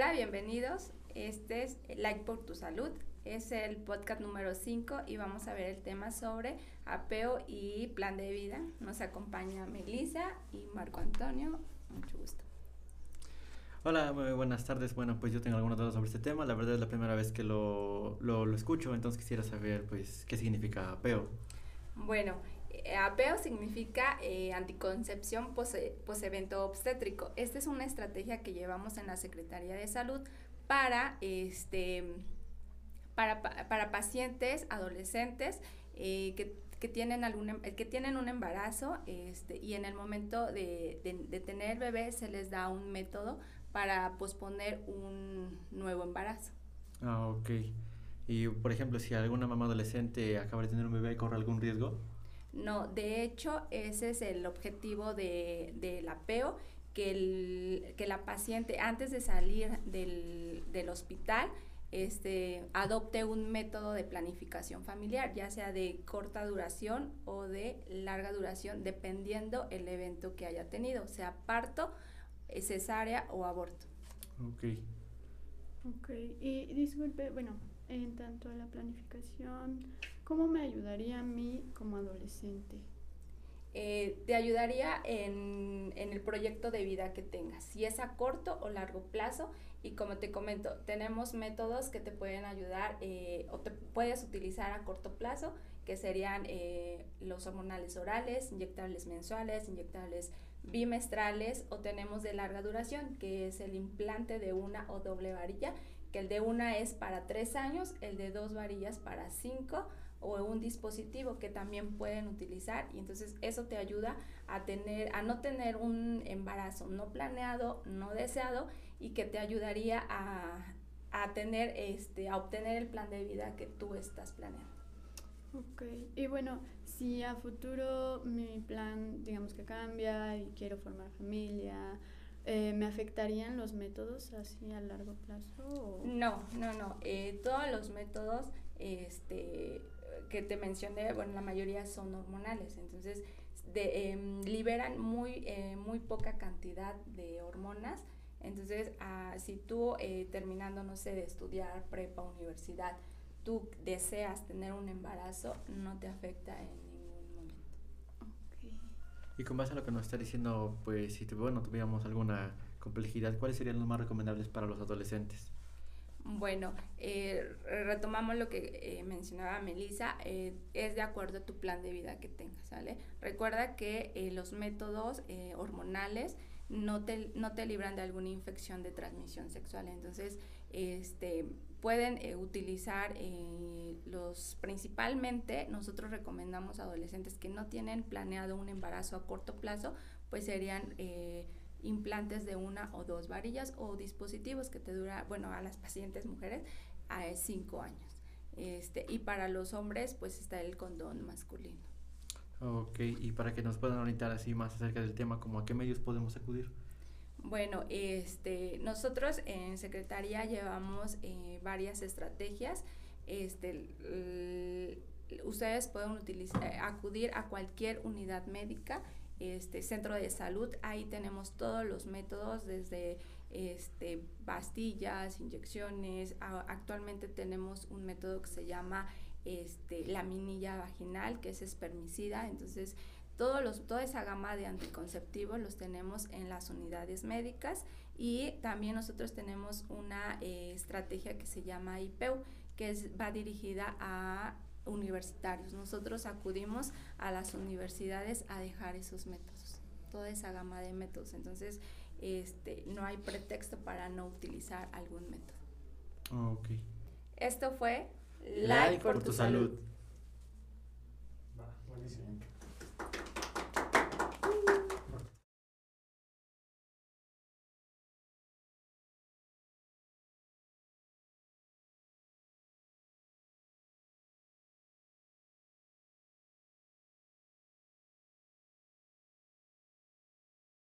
Hola, bienvenidos. Este es Like por tu Salud. Es el podcast número 5 y vamos a ver el tema sobre apeo y plan de vida. Nos acompaña Melissa y Marco Antonio. Mucho gusto. Hola, muy buenas tardes. Bueno, pues yo tengo algunas dudas sobre este tema. La verdad es la primera vez que lo, lo, lo escucho, entonces quisiera saber pues qué significa apeo. Bueno, eh, apeo significa eh, anticoncepción post-evento obstétrico. Esta es una estrategia que llevamos en la Secretaría de Salud para, este, para, para pacientes adolescentes eh, que, que, tienen algún, em, que tienen un embarazo este, y en el momento de, de, tener bebé se les da un método para posponer un nuevo embarazo. Ah, ok. Y por ejemplo, si alguna mamá adolescente acaba de tener un bebé, ¿corre algún riesgo? No, de hecho, ese es el objetivo de, del apeo, que, el, que la paciente antes de salir del, del hospital este, adopte un método de planificación familiar, ya sea de corta duración o de larga duración, dependiendo el evento que haya tenido, sea parto, cesárea o aborto. Ok. Ok, y disculpe, bueno, en tanto a la planificación, ¿cómo me ayudaría a mí como adolescente? Eh, te ayudaría en, en, el proyecto de vida que tengas, si es a corto o largo plazo. Y como te comento, tenemos métodos que te pueden ayudar eh, o te puedes utilizar a corto plazo, que serían eh, los hormonales orales, inyectables mensuales, inyectables bimestrales o tenemos de larga duración, que es el implante de una o doble varilla, que el de una es para tres años, el de dos varillas para cinco o un dispositivo que también pueden utilizar y entonces eso te ayuda a tener a no tener un embarazo no planeado, no deseado y que te ayudaría a, a tener este a obtener el plan de vida que tú estás planeando. Ok, y bueno, si a futuro mi plan, digamos que cambia y quiero formar familia, eh, ¿me afectarían los métodos así a largo plazo? No, no, no. Eh, todos los métodos este, que te mencioné, bueno, la mayoría son hormonales, entonces eh, liberan muy, eh, muy poca cantidad de hormonas. Entonces, ah, si tú terminando, no sé, de estudiar prepa, universidad, tú deseas tener un embarazo, no te afecta en. Y con base a lo que nos está diciendo, pues si bueno, tuviéramos alguna complejidad, ¿cuáles serían los más recomendables para los adolescentes? Bueno, eh, retomamos lo que eh, mencionaba Melissa, eh, es de acuerdo a tu plan de vida que tengas, ¿sale? Recuerda que eh, los métodos hormonales no te, no te libran de alguna infección de transmisión sexual, entonces este, pueden eh, utilizar eh, los principalmente nosotros recomendamos a adolescentes que no tienen planeado un embarazo a corto plazo pues serían eh, implantes de una o dos varillas o dispositivos que te dura bueno a las pacientes mujeres a cinco años. Este y para los hombres pues está el condón masculino Ok, y para que nos puedan orientar así más acerca del tema, como a qué medios podemos acudir? Bueno, este, nosotros en Secretaría llevamos eh, varias estrategias. Este, ustedes pueden utilizar, eh, acudir a cualquier unidad médica, este, centro de salud. Ahí tenemos todos los métodos, desde este, pastillas, inyecciones. A, actualmente tenemos un método que se llama este, la minilla vaginal, que es espermicida. Entonces, todos los, toda esa gama de anticonceptivos los tenemos en las unidades médicas y también nosotros tenemos una eh, estrategia que se llama IPEU, que es, va dirigida a universitarios. Nosotros acudimos a las universidades a dejar esos métodos, toda esa gama de métodos. Entonces, este, no hay pretexto para no utilizar algún método. Oh, ok. Esto fue Like por tu salud. Va, buenísimo.